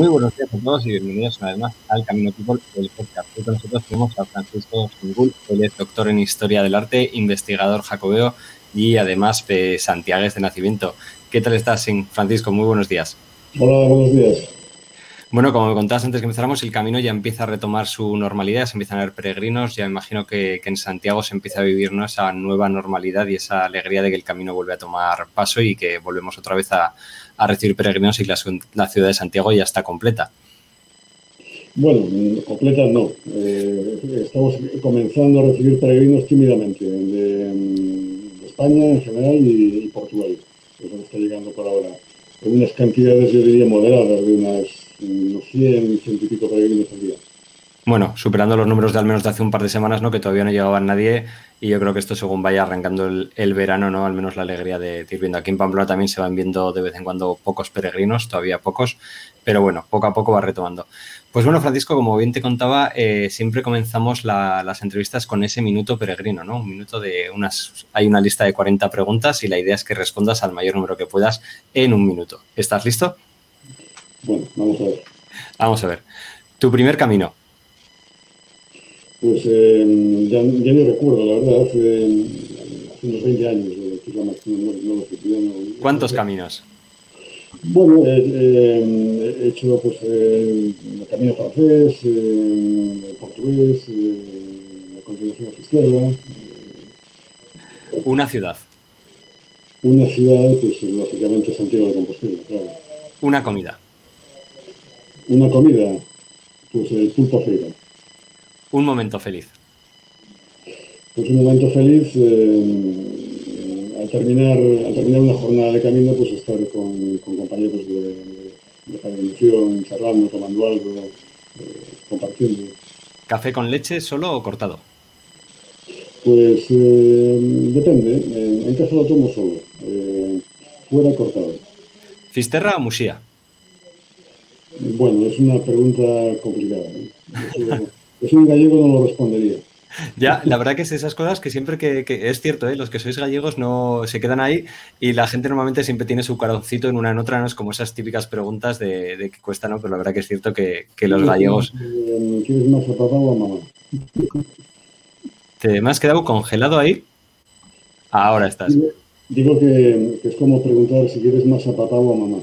Muy buenos días a todos y bienvenidos una vez más al Camino People, el podcast. Hoy con nosotros tenemos a Francisco Singul, él es doctor en Historia del Arte, investigador jacobeo y además de Santiago de nacimiento. ¿Qué tal estás, Francisco? Muy buenos días. Hola, buenos días. Bueno, como me contabas antes que empezáramos, el camino ya empieza a retomar su normalidad, se empiezan a ver peregrinos, ya me imagino que, en Santiago se empieza a vivir ¿no? esa nueva normalidad y esa alegría de que el camino vuelve a tomar paso y que volvemos otra vez a, recibir peregrinos y la, ciudad de Santiago ya está completa. Bueno, completa no. Eh, estamos comenzando a recibir peregrinos tímidamente de, España en general y, y Portugal. Eso está llegando por ahora. En unas cantidades, yo diría, moderadas, de unas unos 100, 100 y pico peregrinos al día. Bueno, superando los números de al menos de hace un par de semanas, ¿no? Que todavía no llegaba nadie. Y yo creo que esto, según vaya arrancando el, verano, ¿no? Al menos la alegría de, ir viendo. Aquí en Pamplona también se van viendo de vez en cuando pocos peregrinos, todavía pocos. Pero bueno, poco a poco va retomando. Pues bueno, Francisco, como bien te contaba, eh, siempre comenzamos las entrevistas con ese minuto peregrino, ¿no? Un minuto de unas. Hay una lista de 40 preguntas y la idea es que respondas al mayor número que puedas en un minuto. ¿Estás listo? Bueno, vamos a ver. Vamos a ver. Tu primer camino. Pues eh, ya, ya, no recuerdo, la verdad, hace, unos 20 años, eh, no, no, no, ¿Cuántos caminos? Bueno, eh, he hecho pues el camino francés, el portugués, la continuación a izquierda. Una ciudad. Una ciudad, pues lógicamente Santiago de Compostela, claro. Una comida. Una comida, pues el pulpo frito. Un momento feliz. Pues un momento feliz, eh, al, terminar, al terminar una jornada de camino, pues estar con, compañeros de, de, charlando, tomando algo, eh, compartiendo. ¿Café con leche solo o cortado? Pues eh, depende. En, casa lo tomo solo. fuera cortado. ¿Fisterra o musía? Bueno, es una pregunta complicada. Es un gallego no lo respondería. Ya, la verdad que es esas cosas que siempre que, es cierto, ¿eh? los que sois gallegos no se quedan ahí y la gente normalmente siempre tiene su caroncito en una en otra, no es como esas típicas preguntas de, que cuesta, ¿no? Pero la verdad que es cierto que, los gallegos. ¿Quieres más a papá o a mamá? ¿Te me has quedado congelado ahí? Ahora estás. Digo que, que es como preguntar si quieres más a papá o a mamá.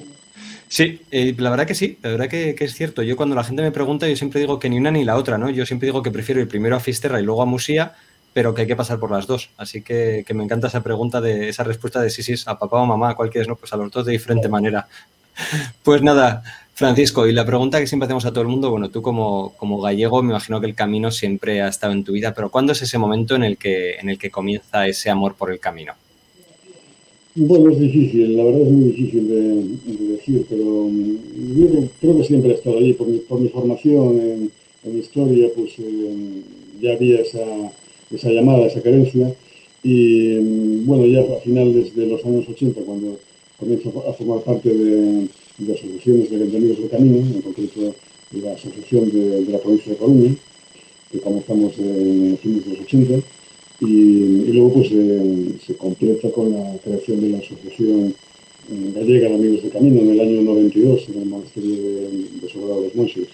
Sí, eh, la verdad que sí, la verdad que, es cierto. Yo cuando la gente me pregunta, yo siempre digo que ni una ni la otra, ¿no? Yo siempre digo que prefiero ir primero a Fisterra y luego a Musía, pero que hay que pasar por las dos. Así que, me encanta esa pregunta, de esa respuesta de sí, sí, a papá o mamá, ¿cuál quieres? No, pues a los dos de diferente manera. Pues nada, Francisco, y la pregunta que siempre hacemos a todo el mundo, bueno, tú como, como gallego me imagino que el camino siempre ha estado en tu vida, pero ¿cuándo es ese momento en el que, en el que comienza ese amor por el camino? Bueno, es difícil, la verdad es muy difícil de, decir, pero mm, yo creo que siempre he estado ahí. Por mi, formación en, en historia, pues eh, ya había esa, llamada, esa carencia. Y mm, bueno, ya a finales de los años 80, cuando comienzo a formar parte de, de asociaciones de Amigos del Camino, en concreto la Asociación de, de la Provincia de Coruña, que comenzamos en fines de los 80, y, luego pues eh, se completa con la creación de la Asociación eh, Gallega de Amigos de Camino en el año 92 en el monasterio de, de Sobrado los.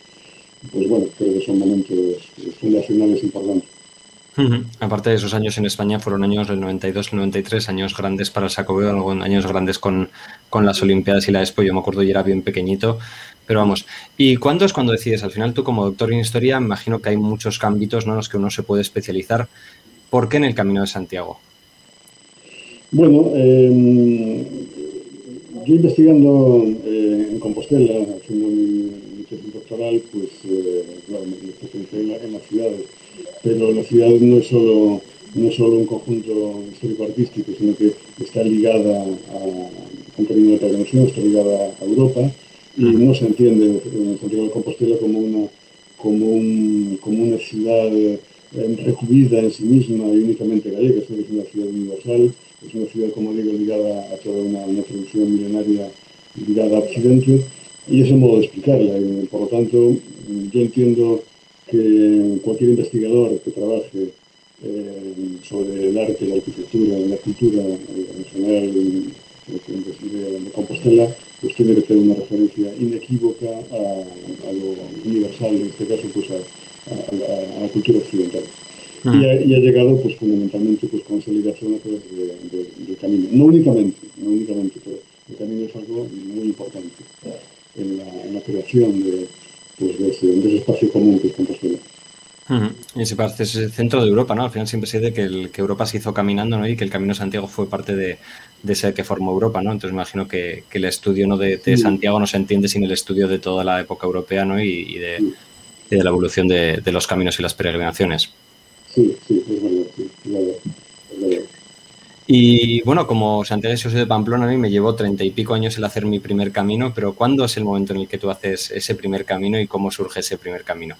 Pues bueno, creo que son momentos fundacionales importantes. Aparte de esos años en España, fueron años del 92 y 93, años grandes para el Sacobeo, años grandes con, con, las Olimpiadas y la Expo. Yo me acuerdo y era bien pequeñito, pero vamos. ¿Y cuándo es cuando decides? Al final, tú como doctor en historia, imagino que hay muchos ámbitos ¿no? en los que uno se puede especializar. ¿Por qué en el Camino de Santiago? Bueno, em, yo investigando eh, en Compostela, haciendo mi, tesis doctoral, pues eh, me especialicé en, las ciudades, pero la ciudad no es solo no solo un conjunto histórico-artístico, sino que está ligada a un camino de peregrinación, está ligada a Europa y no se entiende en Santiago de Compostela como una, como un, como una ciudad recubida en sí misma y únicamente gallega, es una ciudad universal, es una ciudad, como digo, ligada a toda una, una tradición milenaria ligada a Occidente, y ese modo de explicarla. por lo tanto, yo entiendo que cualquier investigador que trabaje eh, sobre el arte, la arquitectura, la cultura en general de, Compostela, pues tiene que tener una referencia inequívoca a, lo universal, en este caso, pues a, la cultura occidental. Mm. Y, ha, llegado, pues fundamentalmente, pues con esa ligación a través del camino. No únicamente, no únicamente, pero el camino es algo muy importante en la, creación de, pues, de, ese, espacio común que es Compostela. Y se parece es el centro de Europa, ¿no? Al final siempre se dice que, el, que Europa se hizo caminando, ¿no? Y que el Camino de Santiago fue parte de, de ese que formó Europa, ¿no? Entonces me imagino que, que el estudio ¿no? de, Santiago no se entiende sin el estudio de toda la época europea, ¿no? Y, de, de, la evolución de, los caminos y las peregrinaciones. Sí, sí, es verdad, sí, es verdad. Y bueno, como Santiago José de Pamplona, a mí me llevó treinta y pico años el hacer mi primer camino, pero ¿cuándo es el momento en el que tú haces ese primer camino y cómo surge ese primer camino?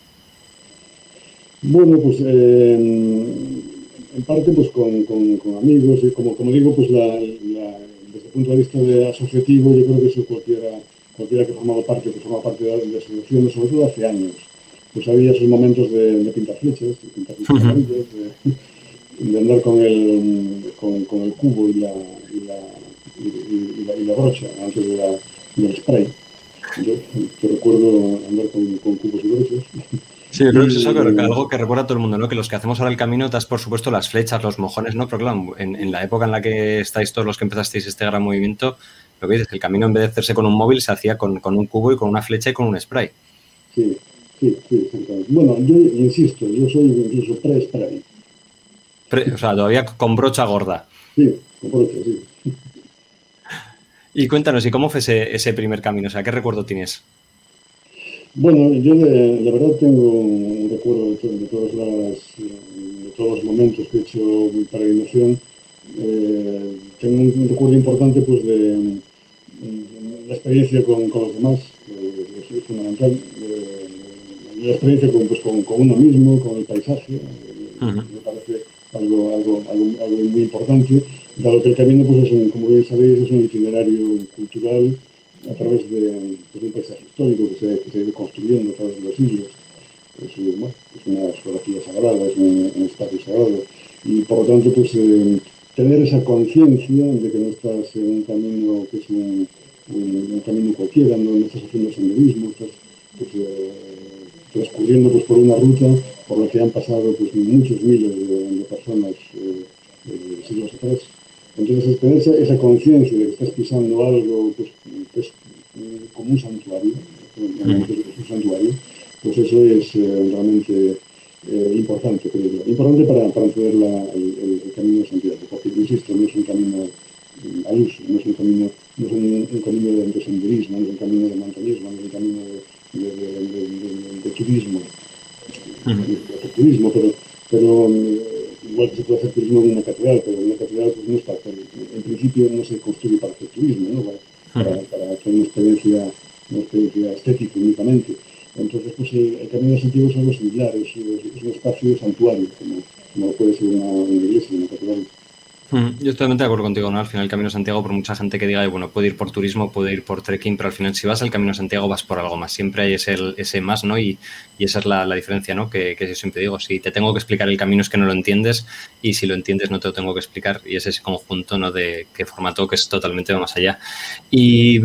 Bueno, pues eh, en parte pues con, con, amigos y como, como digo, pues la, desde el punto de vista de asociativo, yo creo que eso cualquiera, cualquiera que formaba parte, que formaba parte de, la asociación, sobre todo hace años, pues había esos momentos de, pintar flechas, de pintar flechas, de, andar con el, con, con el cubo y la, y la, y, la, brocha antes de la, del spray. Yo, yo, recuerdo andar con, con cubos y brochas. Sí, yo creo que es eso algo que recuerda a todo el mundo, ¿no? Que los que hacemos ahora el camino, das por supuesto las flechas, los mojones, ¿no? Pero claro, en, la época en la que estáis todos los que empezasteis este gran movimiento, lo que dices, que el camino en vez de hacerse con un móvil se hacía con, un cubo y con una flecha y con un spray. Sí, sí, sí, Bueno, yo insisto, yo soy incluso pre-spray. o sea, todavía con brocha gorda. Sí, con brocha, sí. Y cuéntanos, ¿y cómo fue ese, ese primer camino? O sea, ¿qué recuerdo tienes? Bueno, yo de, la verdad tengo un recuerdo de, todos los momentos que he hecho mi peregrinación. Eh, tengo un, recuerdo importante pues de, la experiencia con, los demás, es fundamental. La experiencia con, pues, con, uno mismo, con el paisaje, me parece algo, algo, algo, muy importante, dado que el camino, pues, es como bien sabéis, es un itinerario cultural a través de, un paisaje histórico que se, que ha ido construyendo a través de los siglos. Es, una geografía sagrada, es un, espacio sagrado. Y por lo tanto, pues eh, tener esa conciencia de que no estás en un camino que es un, camino cualquiera, no, estás haciendo senderismo, estás pues, eh, transcurriendo pues, por una ruta por la que han pasado pues, muchos miles de, personas eh, siglos atrás. Entonces, tener esa, conciencia de que estás pisando algo pues, que es como un santuario, un santuario, pues eso es eh, realmente eh, importante, creo yo. Importante para, para entender el, camino de Santiago, porque, insisto, no es un camino mm, al uso, no es un camino, no es un, camino de, senderismo, no es un camino de montañismo, no es un camino de, turismo, de, turismo, pero, pero mm, igual que se puede hacer turismo en una catedral, pero en una catedral pues, no está, en principio no se construye para hacer turismo, ¿no? para, para, hacer una experiencia, una experiencia estética únicamente. Entonces, pues el, Camino de Santiago es algo similar, es, es, un espacio de santuario, como, como puede ser una, una iglesia, una catedral. Yo estoy totalmente de acuerdo contigo, ¿no? Al final el Camino Santiago, por mucha gente que diga, bueno, puede ir por turismo, puede ir por trekking, pero al final si vas al Camino Santiago vas por algo más. Siempre hay ese, ese más, ¿no? Y, y esa es la, la, diferencia, ¿no? Que, que yo siempre digo, si te tengo que explicar el camino es que no lo entiendes y si lo entiendes no te lo tengo que explicar y es ese conjunto, ¿no? De qué formato que es totalmente más allá. Y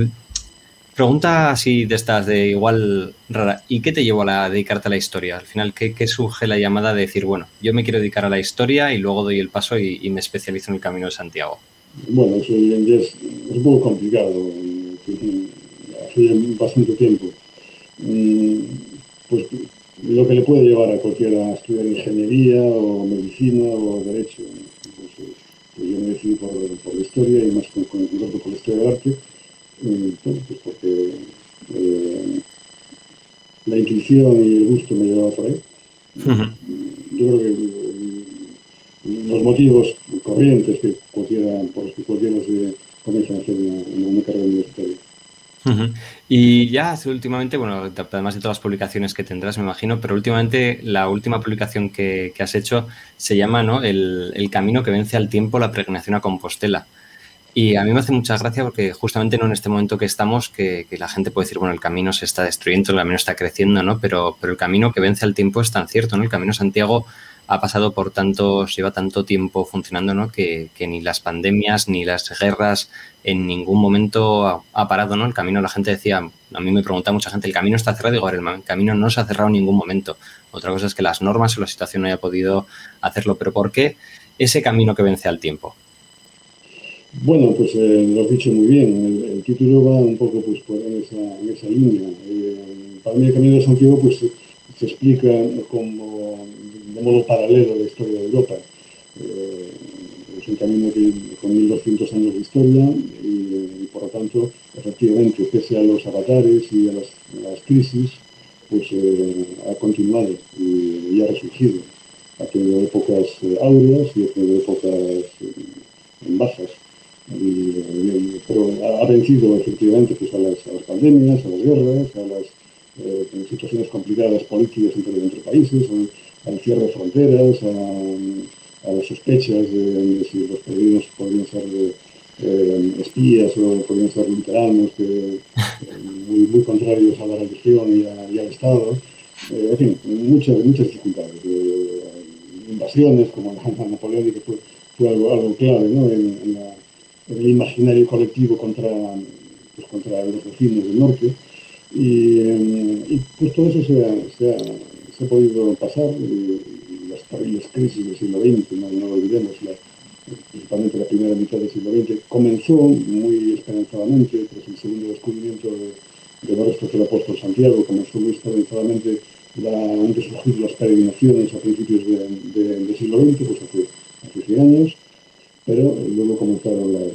Pregunta así de estas, de igual rara. ¿Y qué te llevó a dedicarte a la historia? Al final, ¿qué, surge la llamada de decir, bueno, yo me quiero dedicar a la historia y luego doy el paso y, me especializo en el Camino de Santiago? Bueno, eso es, un poco complicado. Hace bastante tiempo. Mm, pues lo que le puede llevar a cualquiera a estudiar ingeniería o medicina o derecho. Pues, pues yo me decidí por, la historia y más con, con, por la historia del arte pues porque eh, la intuición y el gusto me llevaba por ahí. Yo creo que eh, los motivos corrientes que cualquiera, por los que cualquiera se comienza a hacer una, una carrera universitaria. Y ya últimamente, bueno, además de todas las publicaciones que tendrás, me imagino, pero últimamente la última publicación que, has hecho se llama ¿no? el, el, camino que vence al tiempo, la peregrinación a Compostela. Y a mí me hace mucha gracia porque justamente en este momento que estamos, que, la gente puede decir, bueno, el camino se está destruyendo, el camino está creciendo, ¿no? Pero, pero el camino que vence al tiempo es tan cierto, ¿no? El camino Santiago ha pasado por tantos, lleva tanto tiempo funcionando, ¿no? Que, ni las pandemias ni las guerras en ningún momento ha, parado, ¿no? El camino, la gente decía, a mí me pregunta mucha gente, el camino está cerrado, digo, el camino no se ha cerrado en ningún momento. Otra cosa es que las normas o la situación no haya podido hacerlo, pero ¿por qué ese camino que vence al tiempo? Bueno, pues eh, lo has dicho muy bien. El, título va un poco pues, por en, esa, línea. Eh, para mí el Camino de Santiago pues, se explica como de modo paralelo a la historia de Europa. Eh, es un camino con 1.200 años de historia y, por lo tanto, efectivamente, pese a los avatares y a las, crisis, pues ha continuado y, ha resurgido. Ha tenido épocas áureas y ha tenido épocas bajas pero ha, vencido efectivamente pues, a, las, pandemias, a las guerras, a las eh, situaciones complicadas políticas entre, países, al cierre de fronteras, a, las sospechas de, si los peregrinos podrían ser eh, espías o podrían ser luteranos, que, muy, contrarios a la religión y, al Estado. Eh, en fin, muchas, muchas dificultades. invasiones como la, napoleónica fue, fue algo, algo clave ¿no? en la el imaginario colectivo contra, pues, contra los vecinos del norte. Y, eh, pues todo eso se ha, se ha, podido pasar, y, las terribles crisis del siglo XX, no, lo olvidemos, principalmente la primera mitad del siglo XX, comenzó muy esperanzadamente, tras el segundo descubrimiento de, los restos del apóstol Santiago, comenzó muy esperanzadamente la, antes de las peregrinaciones a principios del siglo XX, pues hace, hace 100 años, pero luego comenzaron las,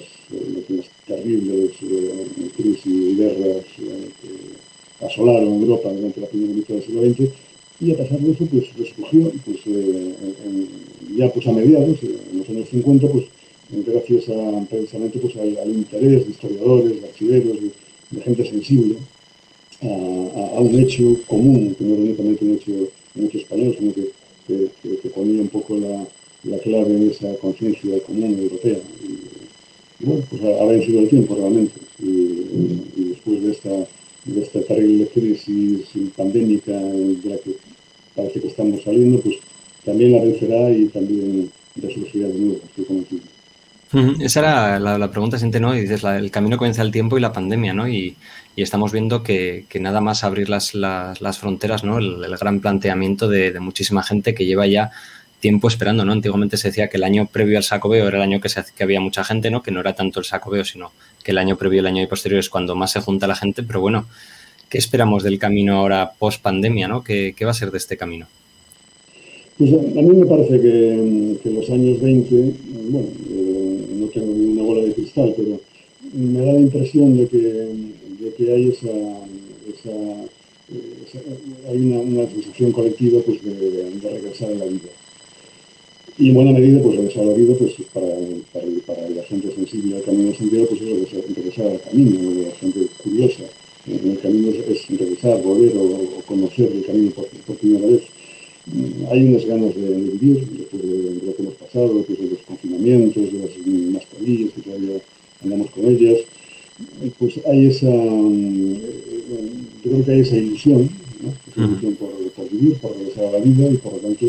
las terribles eh, crisis y guerras eh, que asolaron Europa durante la primera mitad del siglo XX y a pesar de eso pues resurgió pues, eh, ya pues a mediados, en los años 50, pues gracias a, precisamente pues, al, interés de historiadores, de archiveros, de, gente sensible a, un hecho común, que no era únicamente un hecho, un hecho español, sino que, que ponía un poco la, la clave en esa conciencia común europea. Y, bueno, pues ha, vencido el tiempo realmente. Y, después de esta, de esta terrible crisis pandémica de la que parece que estamos saliendo, pues también la vencerá y también resurgirá de nuevo, estoy convencido. Esa era la, pregunta siguiente, ¿no? Y dices, el camino comienza el tiempo y la pandemia, ¿no? Y, estamos viendo que, nada más abrir las, las, fronteras, ¿no? El, gran planteamiento de, de, muchísima gente que lleva ya tiempo esperando, ¿no? Antiguamente se decía que el año previo al sacobeo era el año que, se, que había mucha gente, ¿no? Que no era tanto el sacobeo, sino que el año previo, el año posterior es cuando más se junta la gente, pero bueno, ¿qué esperamos del camino ahora post pandemia, ¿no? ¿Qué, va a ser de este camino? Pues a, mí me parece que, los años 20, bueno, eh, no tengo ninguna bola de cristal, pero me da la impresión de que, hay esa, hay una, sensación colectiva pues, de, de regresar a la vida y en buena medida, pues regresar a la vida, pues para, para, la gente sensible al camino de Santiago, pues es regresar al camino, la gente curiosa. En el camino es, regresar, volver o, conocer el camino por, primera vez. Mm, hay unas ganas de, vivir después de, lo que hemos pasado, después de los confinamientos, de las mascarillas que todavía andamos con ellas. Pues hay esa, mm, yo creo que hay esa ilusión, ¿no? esa ilusión por, por vivir, por regresar a la vida y por lo tanto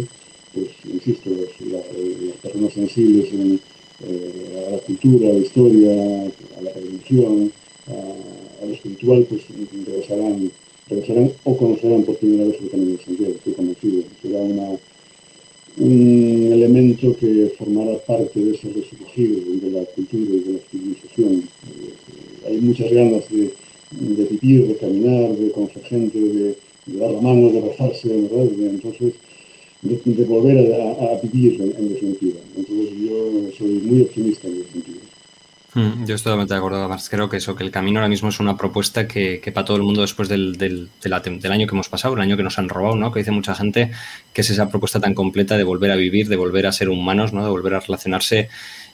pues insisto, las personas sensibles eh, a la cultura, a la historia, a la religión, a, lo espiritual, pues regresarán, regresarán o conocerán por primera vez el camino de Santiago, estoy convencido. Será una, un elemento que formará parte de ese resurgir de la cultura y de la civilización. Eh, hay muchas ganas de, de, vivir, de caminar, de conocer gente, de, dar la mano, de rezarse, ¿verdad? Entonces, de, volver a, vivir en, definitiva. Entonces yo soy muy optimista en ese sentido. Mm, yo estoy totalmente de acuerdo, además creo que eso, que el camino ahora mismo es una propuesta que, que para todo el mundo después del, del, del, año que hemos pasado, el año que nos han robado, ¿no? Que dice mucha gente que es esa propuesta tan completa de volver a vivir, de volver a ser humanos, ¿no? De volver a relacionarse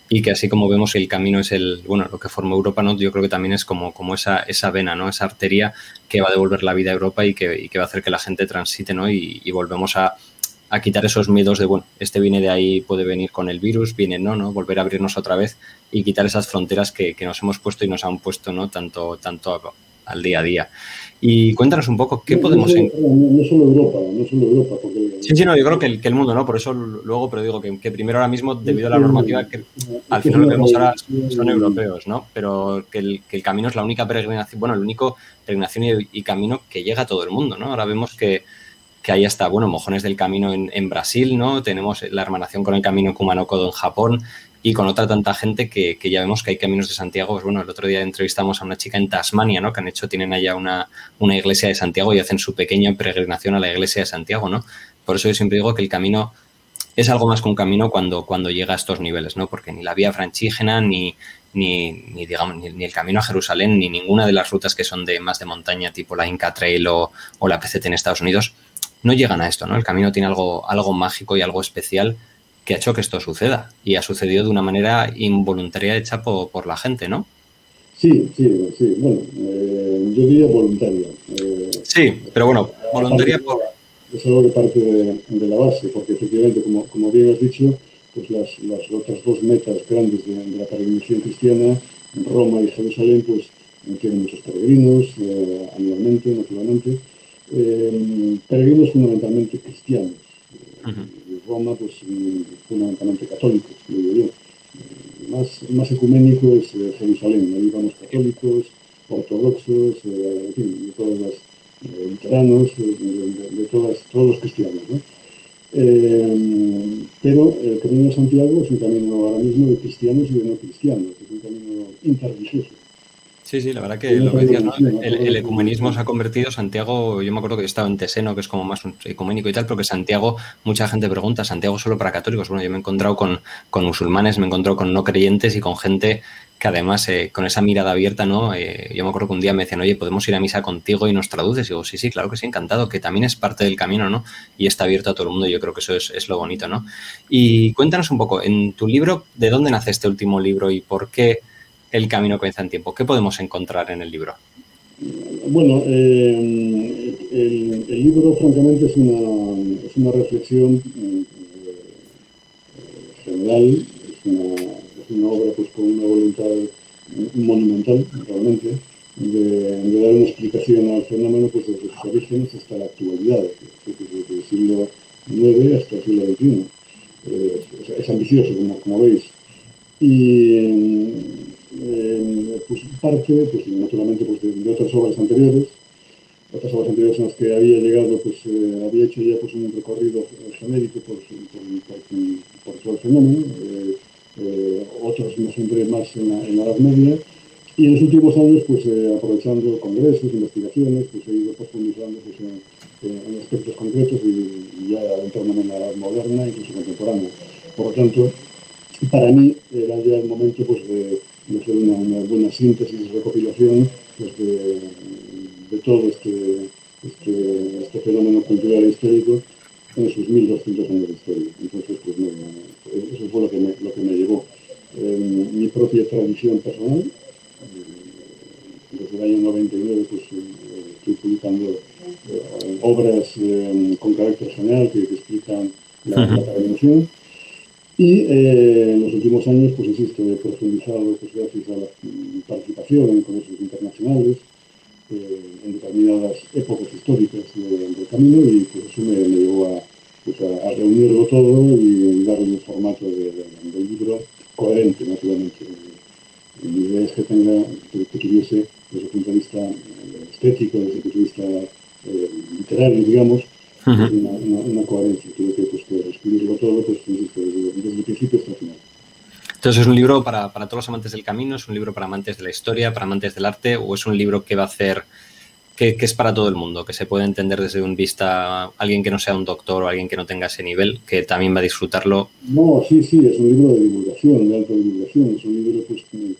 y que así como vemos el camino es el, bueno, lo que forma Europa, ¿no? Yo creo que también es como, como esa, esa vena, ¿no? Esa arteria que va a devolver la vida a Europa y que, y que va a hacer que la gente transite, ¿no? y volvemos a, a quitar esos miedos de, bueno, este viene de ahí, puede venir con el virus, viene no, ¿no? Volver a abrirnos otra vez y quitar esas fronteras que, nos hemos puesto y nos han puesto, ¿no? Tanto, tanto al día a día. Y cuéntanos un poco qué no, podemos... No, no, solo Europa, no solo Europa. Porque, sí, sí, no, yo creo que el, que el mundo, ¿no? Por eso luego, pero digo que, que, primero ahora mismo, debido a la normativa, que al final lo que vemos ahora son europeos, ¿no? Pero que el, que el camino es la única peregrinación, bueno, el único peregrinación y, y camino que llega a todo el mundo, ¿no? Ahora vemos que, que hay hasta, bueno, mojones del camino en, en, Brasil, ¿no? Tenemos la hermanación con el camino Kumanokodo en Japón y con otra tanta gente que, que, ya vemos que hay caminos de Santiago. Pues bueno, el otro día entrevistamos a una chica en Tasmania, ¿no? Que han hecho, tienen allá una, una iglesia de Santiago y hacen su pequeña peregrinación a la iglesia de Santiago, ¿no? Por eso yo siempre digo que el camino es algo más que un camino cuando, cuando llega a estos niveles, ¿no? Porque ni la vía franchígena, ni, ni, ni digamos, ni, ni, el camino a Jerusalén, ni ninguna de las rutas que son de más de montaña, tipo la Inca Trail o, o la PCT en Estados Unidos, no llegan a esto, ¿no? El camino tiene algo, algo mágico y algo especial que ha hecho que esto suceda y ha sucedido de una manera involuntaria hecha por, por la gente, ¿no? Sí, sí, sí. Bueno, eh, yo diría voluntaria. Eh, sí, pero bueno, voluntaria por... Es algo que parte de, de, la base, porque efectivamente, como, como bien has dicho, pues las, las otras dos metas grandes de, de la peregrinación cristiana, Roma y Jerusalén, pues tienen muchos peregrinos eh, anualmente, naturalmente. Eh, peregrinos fundamentalmente cristianos. Uh -huh. Roma, pues fundamentalmente católicos, digo yo. Más, más ecuménico es eh, Jerusalén, ahí vamos católicos, ortodoxos, eh, en fin, de todas las eh, de, de, de, todas, todos los cristianos. ¿no? pero el Camino de Santiago es un camino ahora mismo de cristianos y de no cristianos, es un camino interreligioso. Sí, sí, la verdad que lo que decías, ¿no? el, el, ecumenismo se ha convertido, Santiago, yo me acuerdo que he estado en Teseno, que es como más un ecuménico y tal, pero que Santiago, mucha gente pregunta, ¿Santiago solo para católicos? Bueno, yo me he encontrado con, con musulmanes, me he encontrado con no creyentes y con gente que además eh, con esa mirada abierta, ¿no? Eh, yo me acuerdo que un día me decían, oye, ¿podemos ir a misa contigo y nos traduces? Y digo, sí, sí, claro que sí, encantado, que también es parte del camino, ¿no? Y está abierto a todo el mundo, yo creo que eso es, es lo bonito, ¿no? Y cuéntanos un poco, en tu libro, ¿de dónde nace este último libro y por qué el camino comienza en tiempo? ¿Qué podemos encontrar en el libro? Bueno, eh, el, libro francamente es una, reflexión eh, general, es una, obra pues con una voluntad monumental realmente de, dar una explicación al fenómeno pues desde sus orígenes hasta la actualidad, desde el siglo IX hasta el siglo XXI. Eh, es, es, ambicioso, como, como veis. Y eh, pues parte, pues naturalmente, pues de, otras obras anteriores, otras obras anteriores en las que había llegado, pues eh, había hecho ya pues un recorrido genérico por, por, por, por todo el fenómeno, eh, eh, otros me centré más en la, Edad Media, y en los últimos años, pues aprovechando congresos, investigaciones, pues he ido profundizando pues, en, en aspectos concretos y, y ya adentrándome en la Edad Moderna, incluso contemporánea. Por lo tanto, para mí era ya el momento pues de de hacer una, una, buena síntesis, recopilación pues, de, de, todo este, este, este, fenómeno cultural e histórico en sus 1200 años de historia. Entonces, pues no, eso fue lo que me, lo que me llevó. Eh, mi propia tradición personal, eh, desde el año 99 pues, eh, estoy publicando eh, obras con carácter general que, que explican la, la peregrinación y eh, en los últimos años, pues insisto, he profundizado pues, gracias a la participación en congresos internacionales, eh, en determinadas épocas históricas de, del camino y pues eso me, llevó a, pues, a, reunirlo todo y darle un formato de, libro coherente, naturalmente. Mi idea es que tenga, que, que tuviese desde el punto de vista estético, desde el punto de vista eh, literario, digamos, uh -huh. una, una, una, coherencia. Tuve que, pues, que todo pues, desde, desde, el principio hasta el final. Entonces, ¿es un libro para, para, todos los amantes del camino? ¿Es un libro para amantes de la historia, para amantes del arte? ¿O es un libro que va a hacer, que, que es para todo el mundo, que se puede entender desde un vista alguien que no sea un doctor o alguien que no tenga ese nivel, que también va a disfrutarlo? No, sí, sí, es un libro de divulgación, de alta divulgación. Es un libro pues, con,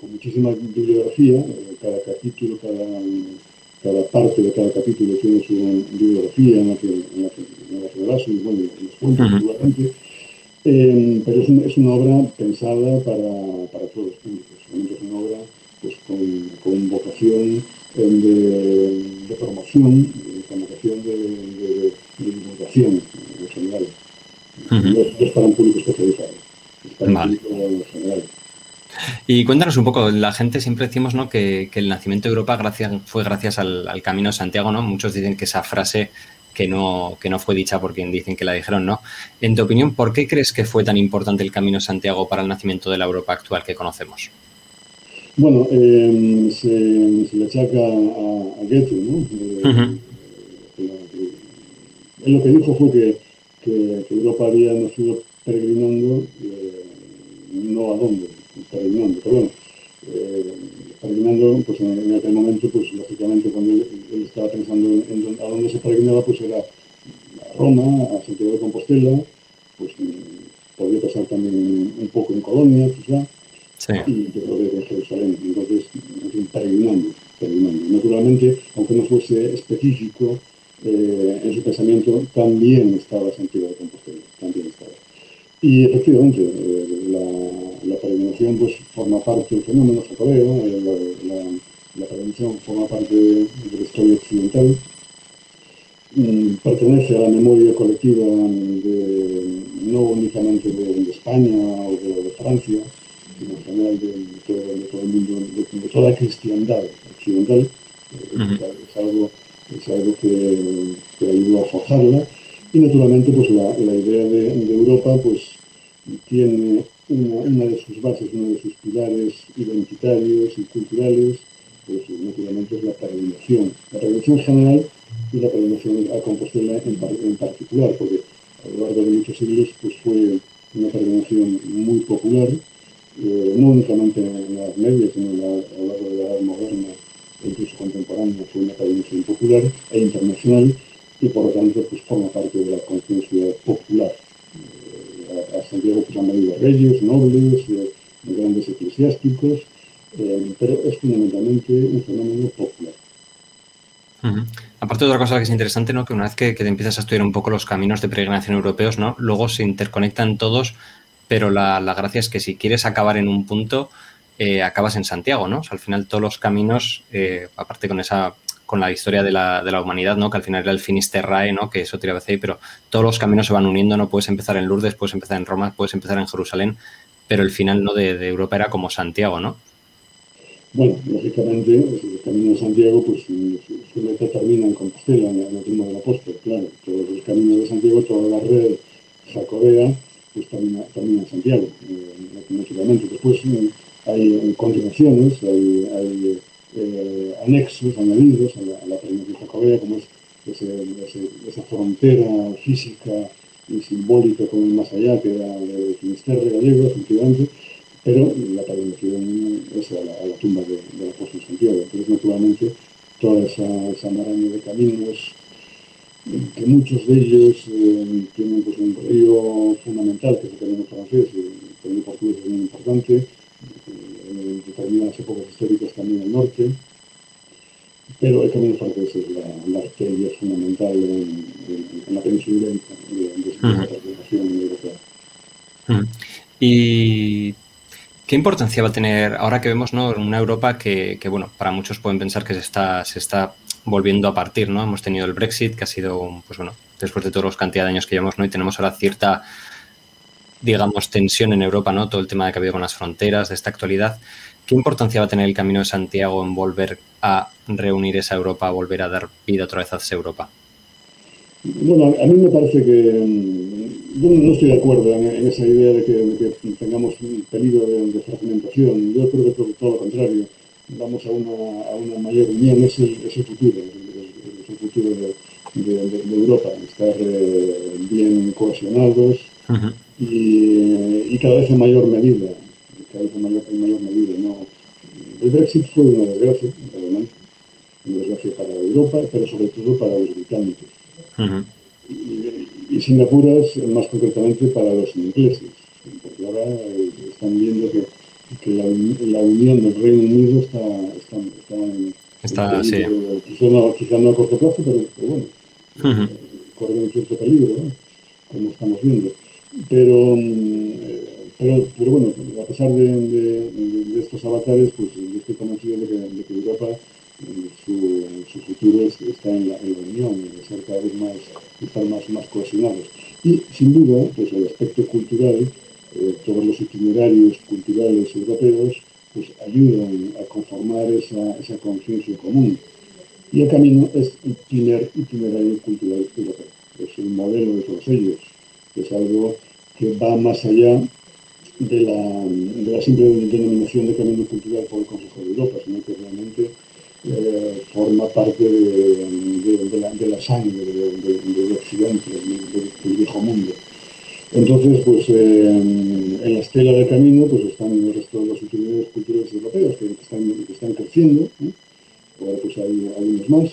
con muchísima bibliografía, eh, cada capítulo, cada cada parte de cada capítulo tiene su bibliografía en la que, en la que, en la que me baso y bueno, los cuentos seguramente, uh -huh. eh, pero es, un, es, una obra pensada para, para todos los públicos, realmente es una obra pues, con, con vocación de, de, promoción, con vocación de, de, divulgación en general. Uh -huh. no, es, no, es, para un público especializado, es para vale. un público general. Y cuéntanos un poco, la gente siempre decimos ¿no? que, el nacimiento de Europa fue gracias al, Camino de Santiago, ¿no? Muchos dicen que esa frase que no, que no fue dicha por quien dicen que la dijeron, ¿no? En tu opinión, ¿por qué crees que fue tan importante el Camino de Santiago para el nacimiento de la Europa actual que conocemos? Bueno, eh, se, le achaca a, Goethe, ¿no? él lo que dijo fue que, que, Europa había nacido peregrinando, eh, no a dónde, peregrinando, pero bueno, eh, peregrinando, pues en, aquel momento, pues lógicamente cuando él, estaba pensando en, a dónde se peregrinaba, pues era a Roma, a Santiago de Compostela, pues podría pasar también un poco en Colonia, quizá, y yo creo que en Jerusalén, entonces, en fin, peregrinando, peregrinando. Naturalmente, aunque no fuese específico, eh, en su pensamiento también estaba Santiago de Compostela, también estaba. Y efectivamente, eh, la, la, peregrinación pues, forma parte del fenómeno jacobeo, eh, la, la, peregrinación forma parte de, la historia occidental, mm, pertenece a la memoria colectiva no únicamente de, España o de, Francia, sino en general de, todo, el mundo, de, toda la cristiandad occidental. Es algo es algo que, que ayudó a forjarla. Y naturalmente pues la, la idea de, Europa pues tiene una, de sus bases, uno de sus pilares identitarios y culturales, pues naturalmente es la peregrinación. La peregrinación general y la peregrinación a Compostela en, particular, porque a lo largo de muchos siglos pues fue una peregrinación muy popular, eh, no únicamente en la Edad Media, sino a lo largo de la Edad Moderna incluso contemporánea, fue una tradición popular e internacional y por lo tanto pues, forma parte de la conciencia popular. Eh, a, Santiago pues, han venido reyes, nobles, eh, grandes eclesiásticos, eh, pero es fundamentalmente un fenómeno popular. Aparte de otra cosa que es interesante, ¿no? que una vez que, que, te empiezas a estudiar un poco los caminos de peregrinación europeos, ¿no? luego se interconectan todos, pero la, la gracia es que si quieres acabar en un punto, eh, acabas en Santiago, ¿no? al final todos los caminos, aparte con esa con la historia de la, de la, humanidad, ¿no? Que al final era el Finisterrae, ¿no? Que eso tira ahí, pero todos los caminos se van uniendo, no puedes empezar en Lourdes, puedes empezar en Roma, puedes empezar en Jerusalén, pero el final, ¿no? De, Europa era como Santiago, ¿no? Bueno, lógicamente, el camino de Santiago, pues su, meta termina en Compostela, en la tumba del apóstol, claro. Todos los caminos de Santiago, toda la red jacobea, pues termina, termina en Santiago, eh, Después, hay continuaciones, hay, hay eh, anexos añadidos a la, a la jacobea, como es esa frontera física y simbólica con el más allá, que era el Finisterre gallego, efectivamente, pero la peregrinación es a la, tumba de, del apóstol Santiago. Entonces, naturalmente, toda esa, maraña de caminos, que muchos de ellos eh, tienen pues, un río fundamental, que es el camino francés, el camino portugués es muy importante, en determinadas épocas históricas también al norte, pero el camino francés es la, la arteria fundamental en, en, la península de, de, esta uh europea. ¿Y qué importancia va a tener ahora que vemos ¿no, una Europa que, que, bueno, para muchos pueden pensar que se está, se está volviendo a partir, ¿no? Hemos tenido el Brexit, que ha sido, pues bueno, después de todos los cantidad de años que llevamos, ¿no? Y tenemos ahora cierta digamos, tensión en Europa, ¿no? Todo el tema de que ha habido con las fronteras, de esta actualidad. ¿Qué importancia va a tener el Camino de Santiago en volver a reunir esa Europa, volver a dar vida otra vez a esa Europa? Bueno, a mí me parece que mm, yo no estoy de acuerdo en, esa idea de que, tengamos un peligro de, fragmentación. Yo creo que todo, lo contrario. Vamos a una, a una mayor unión, es el, es el futuro, es el futuro de, de Europa, estar eh, bien cohesionados, y, y, cada vez en mayor medida, cada vez en mayor, en mayor medida. ¿no? El Brexit fue una desgracia, realmente, una desgracia para Europa, pero sobre todo para los británicos. y, y, sin apuras, más concretamente para los ingleses, porque ahora están viendo que, que la, la, unión del Reino Unido está, está, está en, Está, en peligro, sí. quizá, no, quizá, no, a corto plazo, pero, pero bueno, uh -huh. corre un cierto peligro, ¿no? como estamos viendo. Pero, pero, pero bueno, a pesar de, estos avatares, pues yo estoy convencido de que, Europa, eh, su, su, futuro está en la, en la unión, en ser cada vez más, estar más, más cohesionados. Y sin duda, pues el aspecto cultural todos los itinerarios culturales europeos pues ayudan a conformar esa, esa conciencia común. Y el camino es el primer itinerario cultural europeo. Es un modelo de todos ellos. Es algo que va más allá de la, de la simple denominación de camino cultural por el Consejo de Europa, sino que realmente eh, forma parte de, la, sangre del Occidente, del, viejo mundo. Entonces, pues eh, en la estela del camino pues están el resto de los itinerarios culturales europeos que, están, que están creciendo, ahora pues hay algunos más.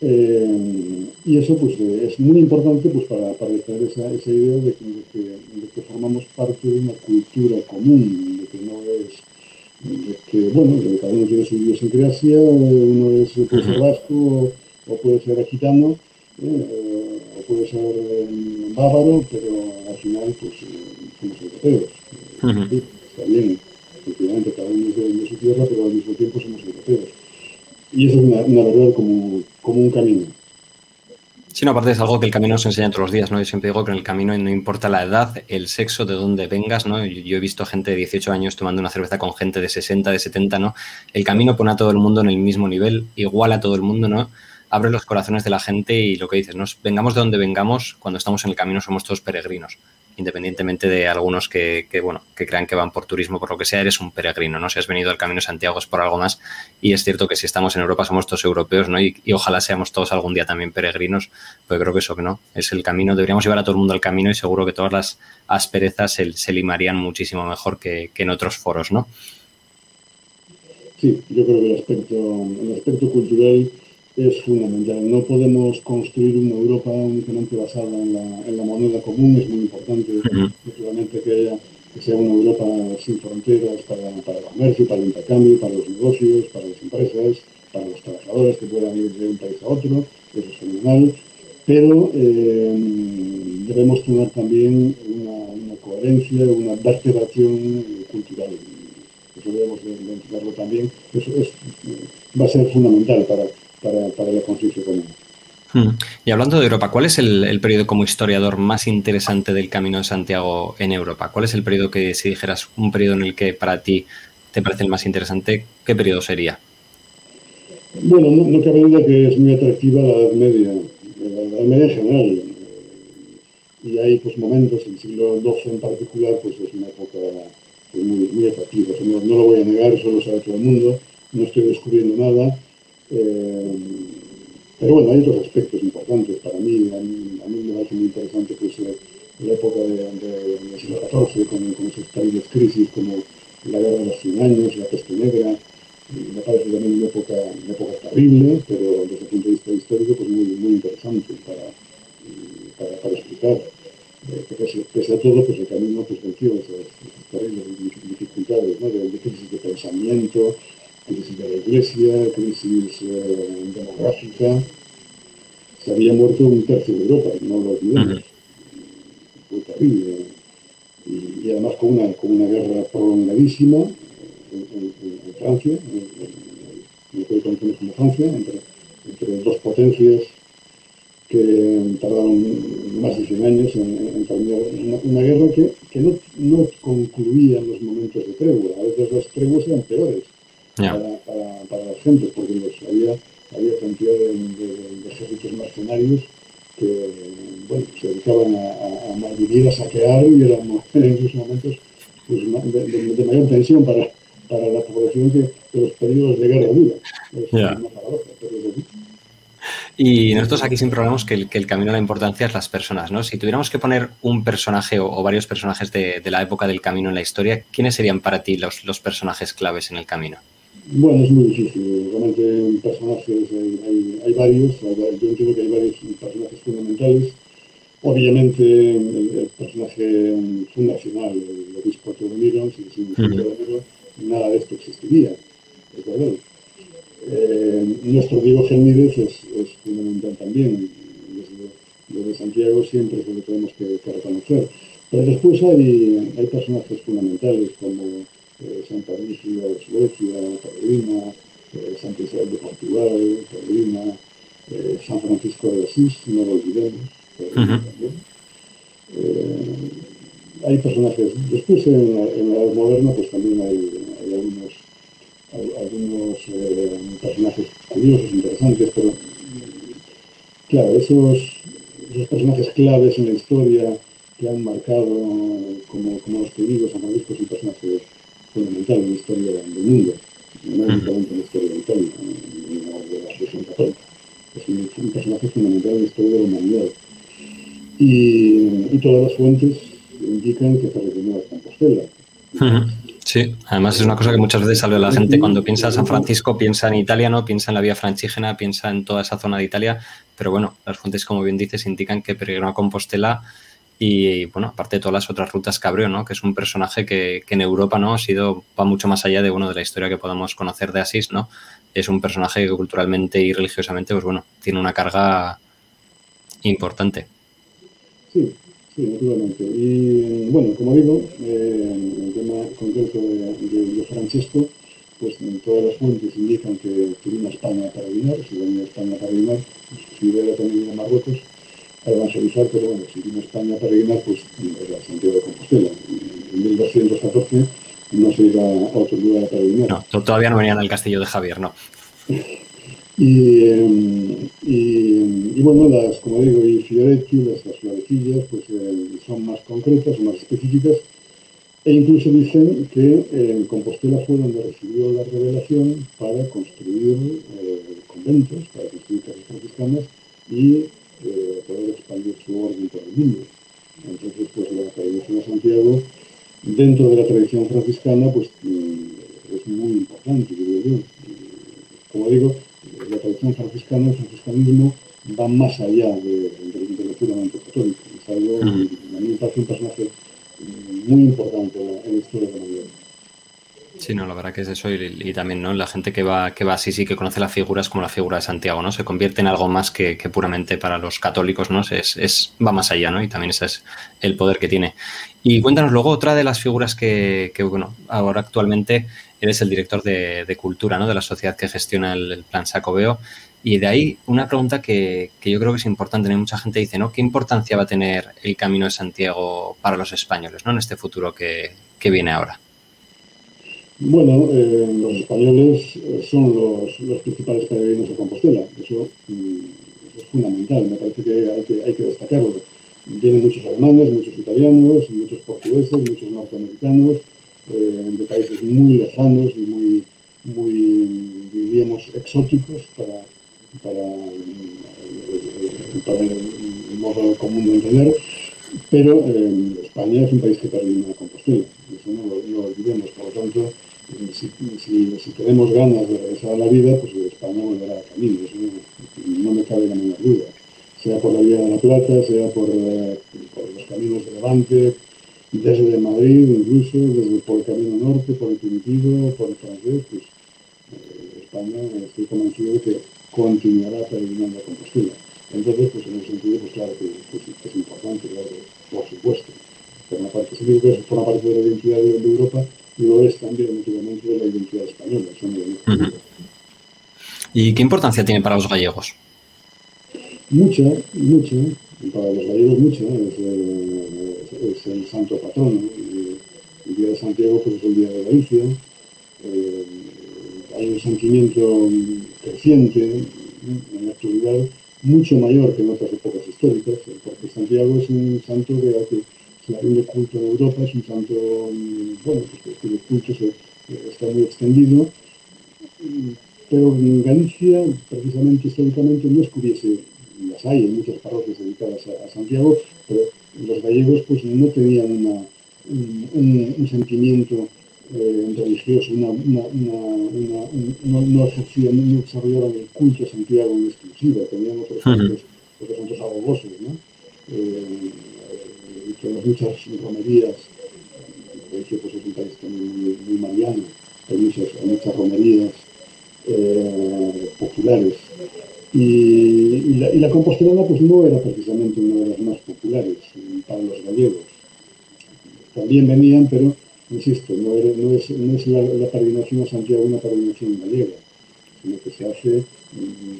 Eh, y eso pues es muy importante pues para, para traer esa, esa idea de que, de que, formamos parte de una cultura común, de que no es que, bueno, cada uno tiene su idiosincrasia, uno es puede ser vasco o, puede ser gitano, eh, o puede ser bávaro, pero al final pues somos europeos. Está bien, efectivamente cada uno es de, su tierra, pero al mismo tiempo somos europeos. Y eso es una, una verdad como, un camino. Sí, no, aparte es algo que el camino nos enseña todos los días, ¿no? Yo siempre digo que en el camino no importa la edad, el sexo, de dónde vengas, ¿no? Yo he visto gente de 18 años tomando una cerveza con gente de 60, de 70, ¿no? El camino pone a todo el mundo en el mismo nivel, igual a todo el mundo, ¿no? Abre los corazones de la gente y lo que dices, ¿no? Vengamos de donde vengamos, cuando estamos en el camino somos todos peregrinos independientemente de algunos que, bueno, que crean que van por turismo, por lo que sea, eres un peregrino, ¿no? Si has venido al Camino de Santiago es por algo más y es cierto que si estamos en Europa somos todos europeos, ¿no? Y, ojalá seamos todos algún día también peregrinos, pues creo que eso que no, es el camino, deberíamos llevar a todo el mundo al camino y seguro que todas las asperezas se, limarían muchísimo mejor que, en otros foros, ¿no? Sí, yo creo que el aspecto, el aspecto cultural es fundamental. No podemos construir una Europa únicamente basada en la, moneda común, es muy importante, naturalmente, que, sea una Europa sin fronteras para, para, el comercio, para el intercambio, para los negocios, para las empresas, para los trabajadores que puedan ir de un país a otro, eso es fenomenal, pero eh, debemos tener también una, coherencia, una vertebración cultural. Eso debemos de, entenderlo también. Eso es, va a ser fundamental para para, para la conciencia común. Hmm. Y hablando de Europa, ¿cuál es el, periodo como historiador más interesante del Camino de Santiago en Europa? ¿Cuál es el periodo que, si dijeras un periodo en el que para ti te parece el más interesante, qué periodo sería? Bueno, no, cabe duda que es muy atractiva la Edad Media, la Edad Media en general. Y hay pues, momentos, el siglo XII en particular, pues es una época pues, muy, muy atractiva. no, no, lo voy a negar, eso lo sabe todo el mundo, no estoy descubriendo nada eh, pero bueno, hay otros aspectos importantes para mí. A mí, me parece muy interesante pues, eh, la época de, del siglo XIV, con, con esas terribles crisis como la guerra de los 100 años, la peste negra. Me parece también una época, una época terrible, pero desde el punto de vista histórico pues muy, muy interesante para, para, para explicar. Eh, pese, a todo, pues el camino pues, venció esas, esas terribles dificultades ¿no? de, de crisis de pensamiento, crisis de la iglesia, crisis eh, demográfica. Se había muerto un tercio de Europa, no lo olvidemos. Fue terrible. Y, además con una, con una guerra prolongadísima en, Francia, en, el conocemos como Francia, entre, entre dos potencias que tardaron más de 100 años en, terminar una, guerra que, que no, no, concluía en los momentos de tregua. A veces las treguas eran peores para, para, para, las gentes, porque había, había cantidad de, ejércitos mercenarios que bueno, se dedicaban a, a, a malvivir, a saquear y eran en esos momentos pues, de, de, mayor tensión para, para la población que, los periodos de guerra dura. Es una paradoja, pero es y nosotros aquí siempre hablamos que el, que el, camino a la importancia es las personas, ¿no? Si tuviéramos que poner un personaje o, o varios personajes de, de, la época del camino en la historia, ¿quiénes serían para ti los, los personajes claves en el camino? Bueno, es muy difícil. Realmente personajes hay, hay, varios. Yo entiendo que hay varios personajes fundamentales. Obviamente el, personaje fundacional, el obispo Teodomiro, si sin Teodomiro, nada de esto existiría. Es verdad. Eh, nuestro Diego Gemírez es, es, fundamental también. Desde, desde, Santiago siempre es lo que tenemos que, que reconocer. Pero después hay, hay personajes fundamentales como eh, Santa de Suecia, Carolina, eh, Santa Isabel de Portugal, Carolina, eh, San Francisco de Asís, no lo olvidemos, uh -huh. también. hay personajes. Después en la, edad moderna pues también hay, algunos, algunos eh, personajes curiosos, interesantes, pero claro, esos, esos personajes claves en la historia que han marcado, como, como los que digo, San Francisco es un personaje fundamental en la historia del mundo, no únicamente en la historia de Italia, de la religión católica. Es un, un, personaje fundamental en la historia de la humanidad. Y, todas las fuentes indican que peregrinó a Compostela. Sí, además es una cosa que muchas veces sale a la gente cuando piensa en San Francisco, piensa en Italia, ¿no? Piensa en la vía franchígena, piensa en toda esa zona de Italia, pero bueno, las fuentes, como bien dices, indican que peregrinó a Compostela y, bueno, aparte de todas las otras rutas que abrió, ¿no? Que es un personaje que, que, en Europa, ¿no? Ha sido, va mucho más allá de, uno de la historia que podamos conocer de Asís, ¿no? Es un personaje que culturalmente y religiosamente, pues bueno, tiene una carga importante. Sí, Sí, naturalmente. Y bueno, como digo, eh, el tema concreto de, de, Francesco, pues todas las fuentes indican que, vino a España para peregrinar, si venía España para peregrinar, pues, su idea era también a Marruecos evangelizar, pero bueno, si vino a España para peregrinar, pues era Santiago de Compostela. En 1214 no se iba a otro lugar a peregrinar. No, todavía no venían al castillo de Javier, no. Y, y, y, bueno, las, como digo, y Fioretti, las, las florecillas, pues eh, son más concretas, son más específicas, e incluso dicen que en Compostela fue donde recibió la revelación para construir eh, conventos, para construir casas franciscanas y eh, poder expandir su orden por el mundo. Entonces, pues la peregrinación a Santiago, dentro de la tradición franciscana, pues mm, es muy importante, diría yo. Como digo, la tradición franciscana, el franciscanismo, va más allá de, de, de lo puramente católico. Es algo, a mí me parece un personaje muy importante en la, en la historia de la humanidad. Sí, no, la verdad que es eso y, y, también, ¿no? La gente que va, que va así, sí, que conoce las figuras como la figura de Santiago, ¿no? Se convierte en algo más que, puramente para los católicos, ¿no? Es, es, va más allá, ¿no? Y también ese es el poder que tiene. Y cuéntanos luego otra de las figuras que, que bueno, ahora actualmente eres el director de, cultura, ¿no? De la sociedad que gestiona el, el plan Sacobeo. Y de ahí una pregunta que, que, yo creo que es importante, mucha gente dice, ¿no? ¿Qué importancia va a tener el Camino de Santiago para los españoles, ¿no? En este futuro que, que viene ahora. Bueno, eh, los españoles eh, son los, los, principales peregrinos de Compostela. Eso, mm, es fundamental, me parece que hay, que hay que destacarlo. Vienen muchos alemanes, muchos italianos, muchos portugueses, muchos norteamericanos, eh, de países muy lejanos y muy, muy diríamos, exóticos para, para, para el modo común de entender. Pero eh, España es un país que peregrina a Compostela, eso no, no lo olvidemos. Por lo tanto, si, si, tenemos ganas de regresar a la vida, pues España volverá a camino, eso no, no, me cabe la menor duda. Sea por la vía de la Plata, sea por, eh, los caminos de Levante, desde Madrid incluso, desde por el camino norte, por el primitivo, por el francés, pues eh, España estoy convencido de que continuará peregrinando a Compostela. Entonces, pues en ese sentido, pues claro que, pues, que es importante, claro, por supuesto. Por una parte, que forma parte de la identidad de, de Europa, lo es también naturalmente de la identidad española. Eso no uh -huh. ¿Y qué importancia tiene para los gallegos? Mucha, mucha. Para los gallegos mucha. Es, eh, es el santo patrón. El día de Santiago pues, es el día de Galicia. Eh, hay un sentimiento creciente en la actualidad mucho mayor que en otras épocas históricas, porque Santiago es un santo que hace la rinde culto en Europa, es un santo, bueno, pues que el culto se, está muy extendido, pero en Galicia, precisamente históricamente, no es que las hay en muchas parroquias dedicadas a, Santiago, pero los gallegos pues no tenían un, sentimiento eh, religioso, una, una, una, no, no, ejercían, no desarrollaban el culto a Santiago en exclusiva, tenían otros santos, otros santos abogosos, ¿no? Eh, que las muchas romerías, hecho pues es un país muy, muy mariano, hay muchas, hay muchas romerías eh, populares. Y, y, la, y, la, compostelana pues no era precisamente una de las más populares para los gallegos. También venían, pero, insisto, no, es, no es la, la, peregrinación a Santiago una peregrinación gallega, sino que se hace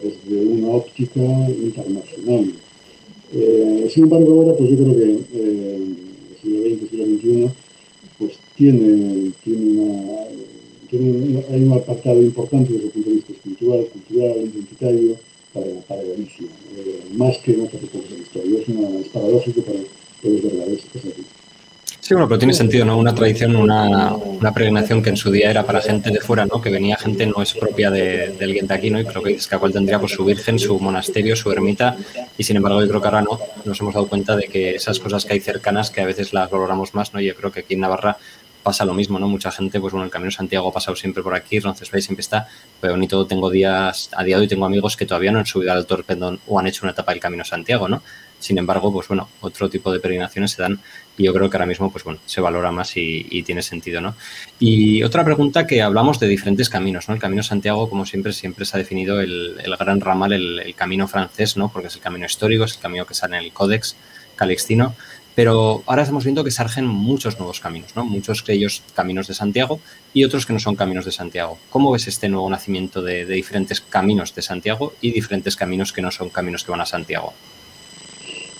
desde una óptica internacional. Eh, sin embargo, ahora pues yo creo que eh, siglo XX, siglo XXI, pues tiene, tiene una, hay un apartado importante desde el punto de vista espiritual, cultural, identitario, para, para Galicia, eh, más que en otras épocas de historia. Es, paradójico, pero, pero es verdad. Sí, bueno, pero tiene sentido, ¿no? Una tradición, una, una peregrinación que en su día era para gente de fuera, ¿no? Que venía gente no es propia de, de alguien de aquí, ¿no? Y creo que cual tendría pues, su virgen, su monasterio, su ermita. Y sin embargo, yo creo que ahora no. Nos hemos dado cuenta de que esas cosas que hay cercanas, que a veces las valoramos más, ¿no? Yo creo que aquí en Navarra pasa lo mismo, ¿no? Mucha gente, pues bueno, el Camino Santiago ha pasado siempre por aquí, Roncesvalles siempre está, pero ni todo tengo días, a día de hoy tengo amigos que todavía no han subido al Torpendón o han hecho una etapa del Camino Santiago, ¿no? Sin embargo, pues bueno, otro tipo de peregrinaciones se dan y yo creo que ahora mismo, pues bueno, se valora más y, tiene sentido, ¿no? Y otra pregunta que hablamos de diferentes caminos, ¿no? El Camino Santiago, como siempre, siempre se ha definido el, gran ramal, el, camino francés, ¿no? Porque es el camino histórico, es el camino que sale en el Códex Calixtino, pero ahora estamos viendo que surgen muchos nuevos caminos, ¿no? Muchos de ellos caminos de Santiago y otros que no son caminos de Santiago. ¿Cómo ves este nuevo nacimiento de diferentes caminos de Santiago y diferentes caminos que no son caminos que van a Santiago?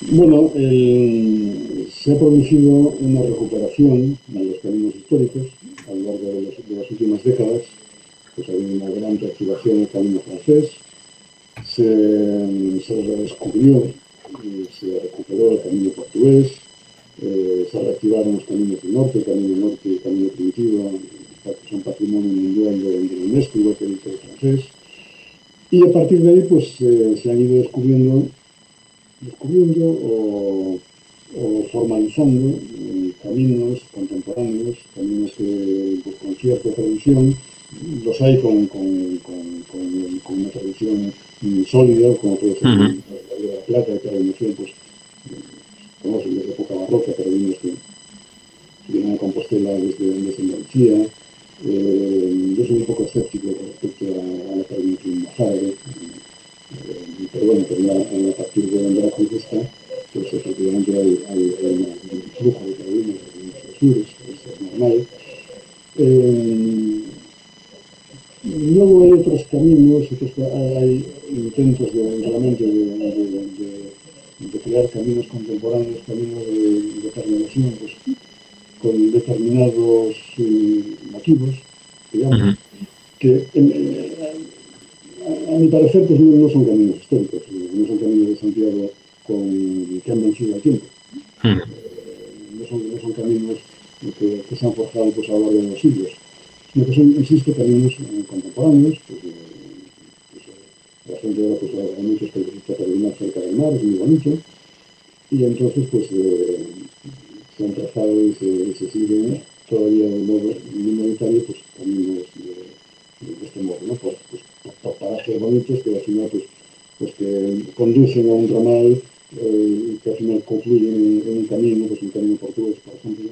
Bueno, eh, se ha producido una recuperación en los caminos históricos a lo largo de, las últimas décadas. Pues hay una gran reactivación del camino francés, se, se redescubrió, y se recuperó el camino portugués, eh, se reactivaron los caminos del norte, el camino norte y el camino primitivo, son patrimonio mundial de, de UNESCO, igual que el francés. Y a partir de ahí, pues eh, se han ido descubriendo descubriendo o, o formalizando eh, caminos contemporáneos, caminos que, pues, con cierta tradición, los hay con, con, con, con una tradición sólida, como puede ser uh -huh. la de la plata, que a la noción, pues, conocen desde época barroca, peregrinos que, que vienen a Compostela desde, desde Andalucía. Eh, yo soy un poco escéptico respecto a, a la peregrinación mozárabe, eh, pero bueno, ya, a partir de donde la conquista, pues efectivamente hay, hay, hay un flujo de peregrinos de sur, eso es normal. Eh, luego hay otros caminos, otros, hay intentos de, realmente de, de, de, crear caminos contemporáneos, caminos de, de peregrinación, pues, con determinados eh, motivos, digamos, uh -huh. que en, a, a, mi parecer pues no, no, son caminos históricos, no son caminos de Santiago con, que han vencido al tiempo. -huh. eh, no, son, no son caminos que, que, se han forjado pues, a lo largo de los siglos, sino que son, insisto, caminos eh, contemporáneos, pues, eh, pues, la gente ahora pues hay muchos que les gusta peregrinar cerca del mar, es muy bonito, y entonces pues eh, se han trazado y se, siguen todavía de modo minoritario pues caminos de, de, este modo, ¿no? Por, pues, parajes bonitos que al final pues, pues que conducen a un ramal eh, que al final concluyen en, un camino, pues un camino portugués, por ejemplo,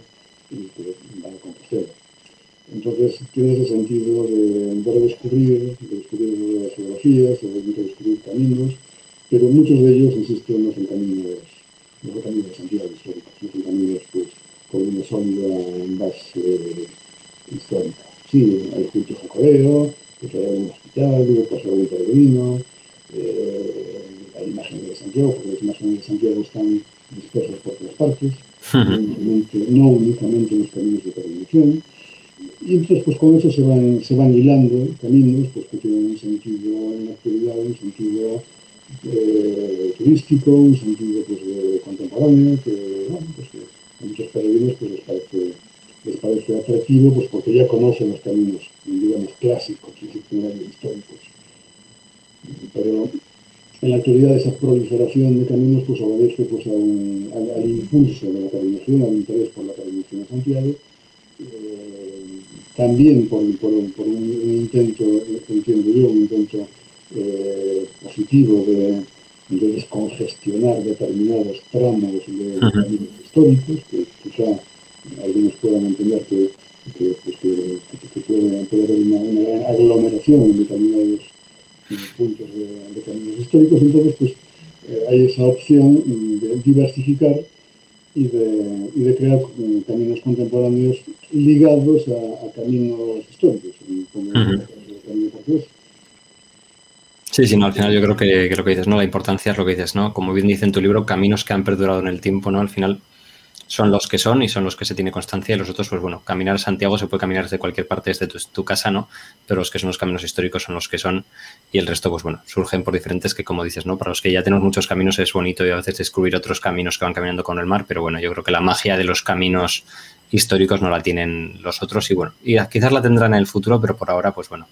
y que van a Compostela. Entonces tiene ese sentido de, de redescubrir, de descubrir nuevas geografías, de redescubrir caminos, pero muchos de ellos, insisto, no son caminos, no son caminos de Santiago históricos, no son caminos pues, con una sólida base eh, histórica. Sí, hay cultos a coreo, pues hay luego pasa un peregrino, eh, hay imágenes de Santiago, porque las imágenes de Santiago están dispersas por todas partes, uh -huh. únicamente, no únicamente en los caminos de peregrinación, y entonces pues con eso se van, se van hilando caminos pues, que tienen un sentido en la actualidad, un sentido eh, turístico, un sentido pues, de, contemporáneo, que, bueno, pues, que a muchos peregrinos pues, les, parece, les parece atractivo pues, porque ya conocen los caminos, digamos, clásicos, históricos. Pero en la actualidad esa proliferación de caminos pues, obedece pues, a un, al, al, impulso de la peregrinación, al interés por la peregrinación a Santiago, eh, también por, por, por un, un, intento, entiendo yo, un intento eh, positivo de, de, descongestionar determinados tramos de uh -huh. caminos históricos, que quizá algunos puedan entender que, que, pues que, que puede, puede, haber una, una, gran aglomeración en determinados puntos de, de caminos históricos, entonces pues eh, hay esa opción de diversificar y de, y de crear um, caminos contemporáneos ligados a, a caminos históricos, como uh -huh. el camino portugués. Sí, sí, no, al final yo creo que, que, lo que dices, ¿no? La importancia es lo que dices, ¿no? Como bien dice en tu libro, caminos que han perdurado en el tiempo, ¿no? Al final son los que son y son los que se tiene constancia y los otros, pues bueno, caminar a Santiago se puede caminar desde cualquier parte desde tu, casa, ¿no? Pero los que son los caminos históricos son los que son y el resto, pues bueno, surgen por diferentes que como dices, ¿no? Para los que ya tenemos muchos caminos es bonito y a veces descubrir otros caminos que van caminando con el mar, pero bueno, yo creo que la magia de los caminos históricos no la tienen los otros y bueno, y quizás la tendrán en el futuro, pero por ahora, pues bueno,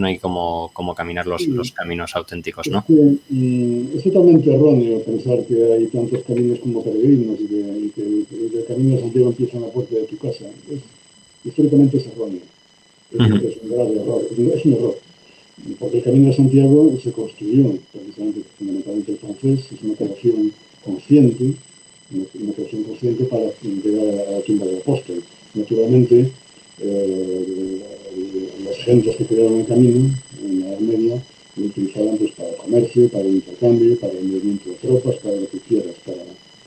no hay como, como caminar los, los, caminos auténticos, ¿no? Mm, es, totalmente erróneo pensar que hay tantos caminos como peregrinos y que, el camino de Santiago empieza en la puerta de tu casa. históricamente es erróneo. Es, un grave error. Es un error. Porque el camino de Santiago se construyó precisamente, fundamentalmente el francés, es una operación consciente, una operación consciente para llegar a la tumba del apóstol. Naturalmente, eh, gentes que crearon el camino en la Edad Media lo utilizaban pues, para comercio, para el intercambio, para el movimiento de tropas, para lo que quieras, para,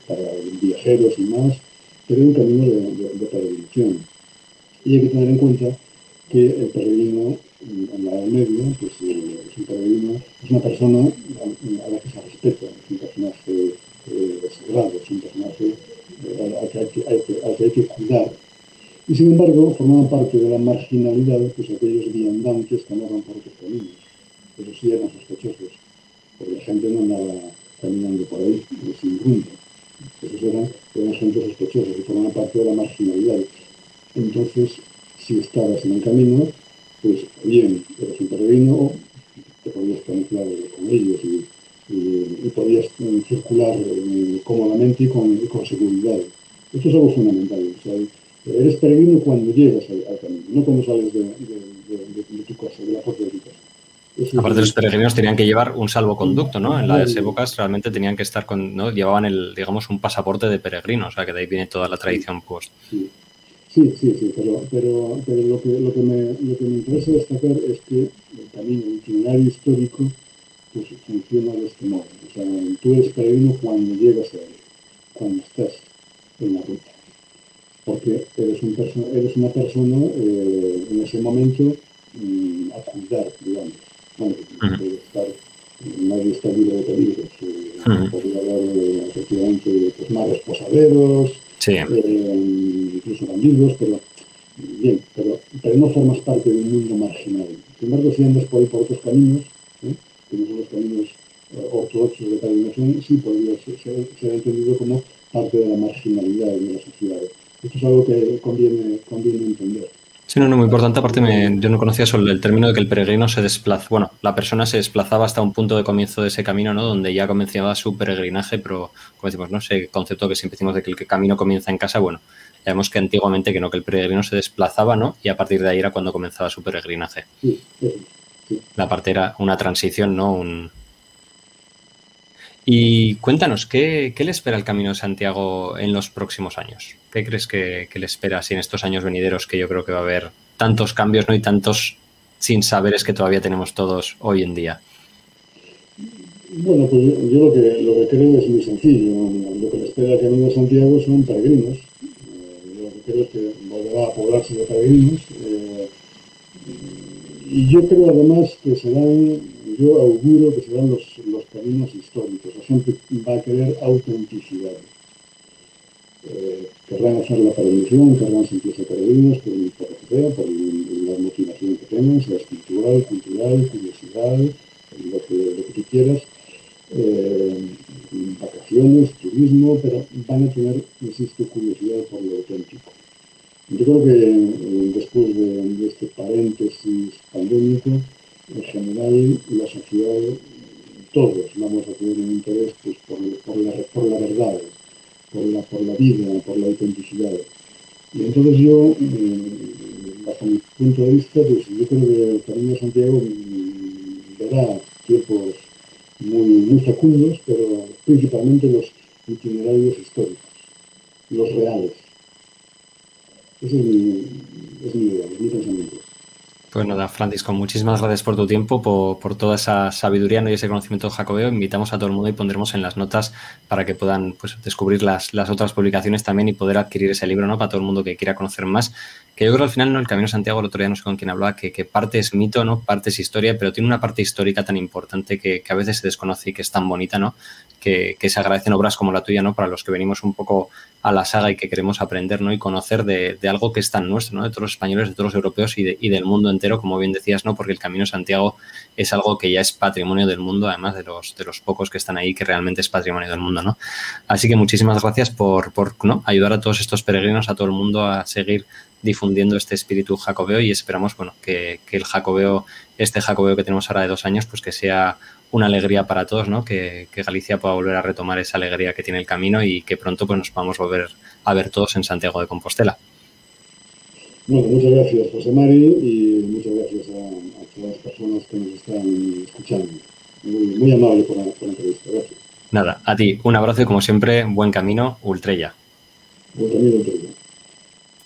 para viajeros y más, pero un camino de, peregrinación. Y hay que tener en cuenta que el peregrino en la Edad Media pues, eh, es un peregrino, es una persona a, la que se respeta, es un personaje eh, sagrado, es un personaje eh, al, que que, al que hay que cuidar y sin embargo, formaban parte de la marginalidad pues aquellos viandantes que andaban por otros caminos. Pero sí eran sospechosos, porque la gente no andaba caminando por ahí sin rumbo. Esos eran, eran gente sospechosa, que formaban parte de la marginalidad. Entonces, si estabas en el camino, pues bien, eras un peregrino, te podías camuflar con ellos y, podías eh, circular eh, cómodamente y con, con seguridad. Esto es algo fundamental. Eres peregrino cuando llegas al, camino, no cuando sales de, tu casa, de la puerta de tu casa. Aparte, los peregrinos tenían que llevar un salvoconducto, ¿no? En las épocas realmente tenían que estar con, ¿no? Llevaban el, digamos, un pasaporte de peregrino, o sea que de ahí viene toda la tradición post. Sí, sí, sí, pero, pero, pero lo, que, lo, que me, lo que me interesa destacar es que el camino, el itinerario histórico, pues funciona de este modo. O sea, tú eres peregrino cuando llegas a él, cuando estás en la ruta porque eres, un eres una persona eh, en ese momento mm, a cuidar, digamos. Bueno, estar, nadie está libre de peligros. Eh, Podría haber eh, efectivamente pues, más posaderos, eh, incluso bandidos, pero bien, pero, pero, no formas parte de un mundo marginal. Sin embargo, si andas por ahí por otros caminos, que no son los caminos ortodoxos de peregrinación, sí podría ser, ser entendido como parte de la marginalidad de la sociedad. Esto es algo que conviene, entender. Sí, no, no, muy importante. Aparte, yo no conocía solo el término de que el peregrino se desplaza. Bueno, la persona se desplazaba hasta un punto de comienzo de ese camino, ¿no? Donde ya comenzaba su peregrinaje, pero, como decimos, ¿no? Ese concepto que siempre decimos de que el camino comienza en casa, bueno, ya vemos que antiguamente que no, que el peregrino se desplazaba, ¿no? Y a partir de ahí era cuando comenzaba su peregrinaje. Sí, sí, La parte era una transición, ¿no? Un, y cuéntanos, ¿qué, le espera el Camino de Santiago en los próximos años? ¿Qué crees que, le espera así en estos años venideros que yo creo que va a haber tantos cambios ¿no? y tantos sin saberes que todavía tenemos todos hoy en día? Bueno, pues yo, lo, que, lo que creo es muy sencillo. Lo que le espera el Camino de Santiago son peregrinos. Eh, lo que creo es que volverá a poblarse de peregrinos. Eh, y yo creo además que serán yo auguro que serán los, los caminos históricos. La gente va a querer autenticidad. Eh, querrán hacer la peregrinación, querrán sentirse peregrinos por, por por la motivación que tengan, sea espiritual, cultural, curiosidad, lo que, lo que tú quieras. Eh, vacaciones, turismo, pero van a tener, insisto, curiosidad por lo auténtico. Yo creo que eh, después de, de, este paréntesis pandémico, en general la sociedad, todos vamos a tener un interés pues, por, la, por, la, verdad, por la, por la vida, por la autenticidad. Y entonces yo, mm, bajo mi punto de vista, pues yo creo que el Camino de Santiago mm, verá tiempos muy, muy fecundos, pero principalmente los itinerarios históricos, los reales. Ese es mi, es mi idea, es mi pensamiento. Pues nada, Francisco, muchísimas gracias por tu tiempo, por, toda esa sabiduría ¿no? y ese conocimiento jacobeo. Invitamos a todo el mundo y pondremos en las notas para que puedan pues, descubrir las, las, otras publicaciones también y poder adquirir ese libro ¿no? para todo el mundo que quiera conocer más. Que yo creo que al final, ¿no? el Camino Santiago, el otro día no sé con quién hablaba, que, que, parte es mito, ¿no? parte es historia, pero tiene una parte histórica tan importante que, que, a veces se desconoce y que es tan bonita, ¿no? que, que se agradecen obras como la tuya ¿no? para los que venimos un poco a la saga y que queremos aprender ¿no? y conocer de, algo que es tan nuestro, ¿no? de todos los españoles, de todos los europeos y, del mundo entero, como bien decías, ¿no? porque el Camino de Santiago es algo que ya es patrimonio del mundo, además de los, de los pocos que están ahí, que realmente es patrimonio del mundo. ¿no? Así que muchísimas gracias por, por ¿no? ayudar a todos estos peregrinos, a todo el mundo a seguir difundiendo este espíritu jacobeo y esperamos bueno, que, que el jacobeo, este jacobeo que tenemos ahora de dos años, pues que sea una alegría para todos, ¿no? Que, Galicia pueda volver a retomar esa alegría que tiene el camino y que pronto pues, nos podamos volver a ver todos en Santiago de Compostela. Bueno, muchas gracias, José Mari, y muchas gracias a, todas las personas que nos están escuchando. Muy, amable por la, entrevista. Gracias. Nada, a ti un abrazo y como siempre, buen camino, Ultrella. Buen camino, Ultrella.